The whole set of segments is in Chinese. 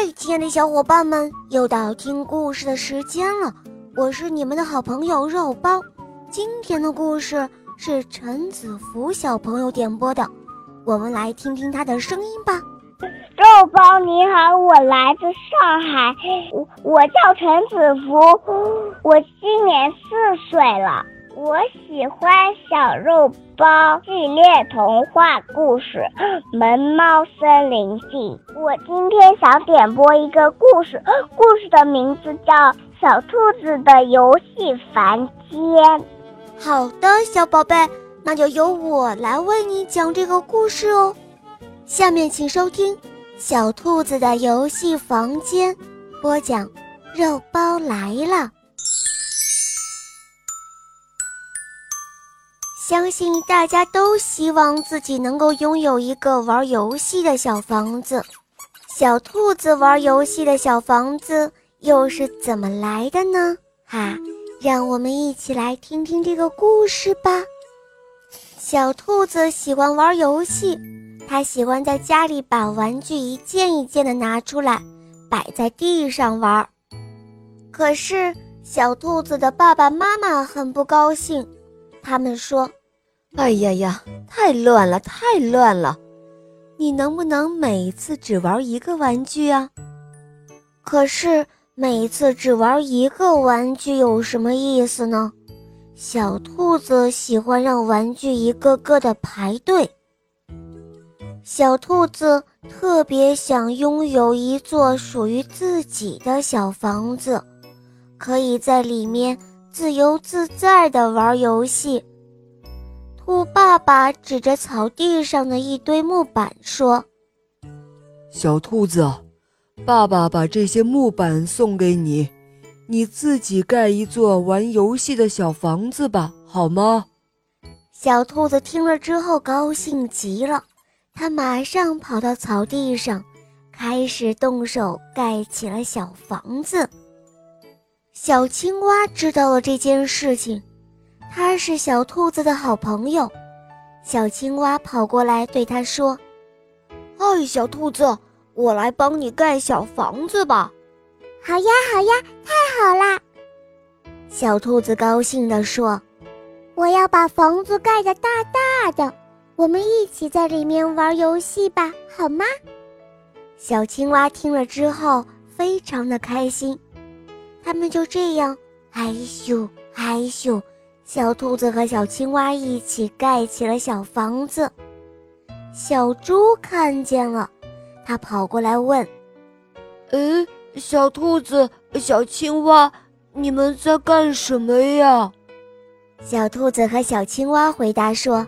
嗨，亲爱的小伙伴们，又到听故事的时间了。我是你们的好朋友肉包。今天的故事是陈子福小朋友点播的，我们来听听他的声音吧。肉包你好，我来自上海，我我叫陈子福，我今年四岁了。我喜欢小肉包系列童话故事《萌猫森林记》。我今天想点播一个故事，故事的名字叫《小兔子的游戏房间》。好的，小宝贝，那就由我来为你讲这个故事哦。下面请收听《小兔子的游戏房间》，播讲肉包来了。相信大家都希望自己能够拥有一个玩游戏的小房子。小兔子玩游戏的小房子又是怎么来的呢？哈，让我们一起来听听这个故事吧。小兔子喜欢玩游戏，它喜欢在家里把玩具一件一件的拿出来，摆在地上玩。可是小兔子的爸爸妈妈很不高兴，他们说。哎呀呀，太乱了，太乱了！你能不能每次只玩一个玩具啊？可是每次只玩一个玩具有什么意思呢？小兔子喜欢让玩具一个个的排队。小兔子特别想拥有一座属于自己的小房子，可以在里面自由自在地玩游戏。兔爸爸指着草地上的一堆木板说：“小兔子，爸爸把这些木板送给你，你自己盖一座玩游戏的小房子吧，好吗？”小兔子听了之后高兴极了，它马上跑到草地上，开始动手盖起了小房子。小青蛙知道了这件事情。他是小兔子的好朋友，小青蛙跑过来对他说：“嗨，小兔子，我来帮你盖小房子吧。”“好呀，好呀，太好啦！”小兔子高兴地说：“我要把房子盖得大大的，我们一起在里面玩游戏吧，好吗？”小青蛙听了之后非常的开心，他们就这样害羞害羞。小兔子和小青蛙一起盖起了小房子。小猪看见了，它跑过来问：“哎，小兔子、小青蛙，你们在干什么呀？”小兔子和小青蛙回答说：“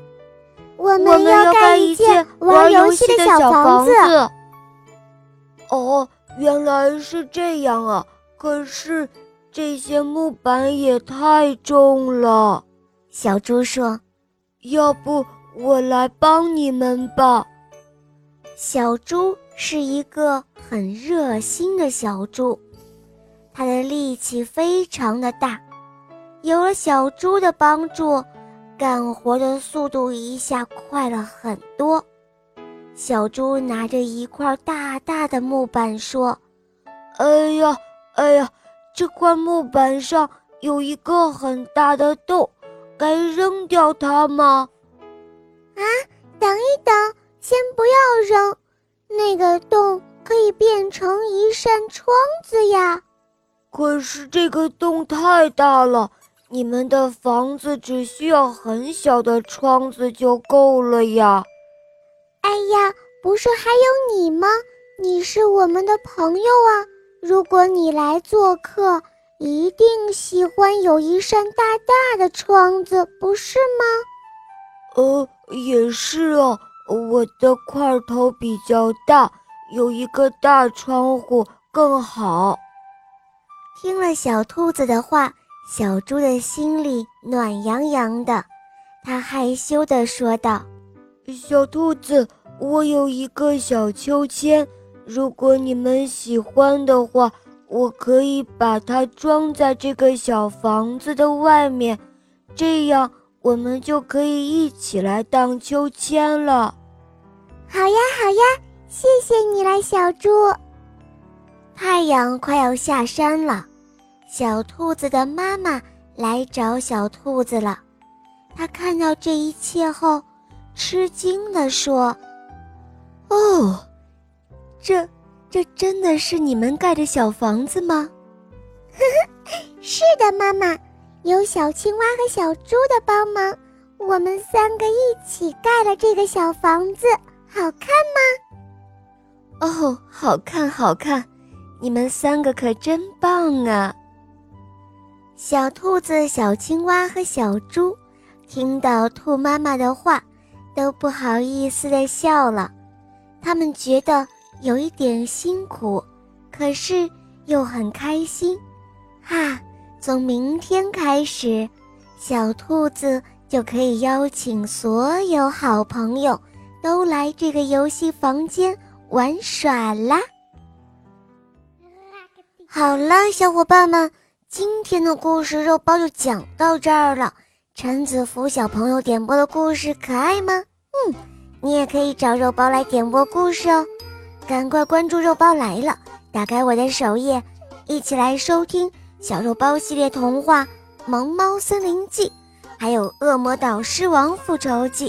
我们要盖一间玩游戏的小房子。”哦，原来是这样啊！可是。这些木板也太重了，小猪说：“要不我来帮你们吧。”小猪是一个很热心的小猪，它的力气非常的大。有了小猪的帮助，干活的速度一下快了很多。小猪拿着一块大大的木板说：“哎呀，哎呀！”这块木板上有一个很大的洞，该扔掉它吗？啊，等一等，先不要扔，那个洞可以变成一扇窗子呀。可是这个洞太大了，你们的房子只需要很小的窗子就够了呀。哎呀，不是还有你吗？你是我们的朋友啊。如果你来做客，一定喜欢有一扇大大的窗子，不是吗？呃，也是哦，我的块头比较大，有一个大窗户更好。听了小兔子的话，小猪的心里暖洋洋的，它害羞地说道：“小兔子，我有一个小秋千。”如果你们喜欢的话，我可以把它装在这个小房子的外面，这样我们就可以一起来荡秋千了。好呀，好呀，谢谢你了，小猪。太阳快要下山了，小兔子的妈妈来找小兔子了。她看到这一切后，吃惊地说：“哦，这这真的是你们盖的小房子吗？”“呵呵，是的，妈妈，有小青蛙和小猪的帮忙，我们三个一起盖了这个小房子，好看吗？”“哦，好看，好看。”你们三个可真棒啊！小兔子、小青蛙和小猪听到兔妈妈的话，都不好意思的笑了。他们觉得有一点辛苦，可是又很开心。哈，从明天开始，小兔子就可以邀请所有好朋友都来这个游戏房间玩耍啦。好了，小伙伴们，今天的故事肉包就讲到这儿了。陈子福小朋友点播的故事可爱吗？嗯，你也可以找肉包来点播故事哦。赶快关注肉包来了，打开我的首页，一起来收听小肉包系列童话《萌猫森林记》，还有《恶魔岛狮王复仇记》。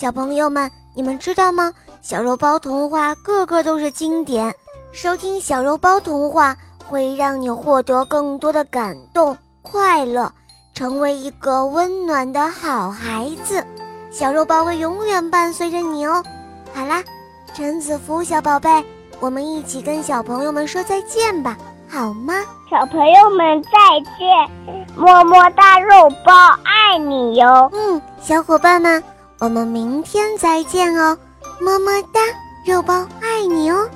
小朋友们，你们知道吗？小肉包童话个个都是经典，收听小肉包童话。会让你获得更多的感动、快乐，成为一个温暖的好孩子。小肉包会永远伴随着你哦。好啦，陈子福小宝贝，我们一起跟小朋友们说再见吧，好吗？小朋友们再见，么么哒，肉包爱你哟。嗯，小伙伴们，我们明天再见哦，么么哒，肉包爱你哦。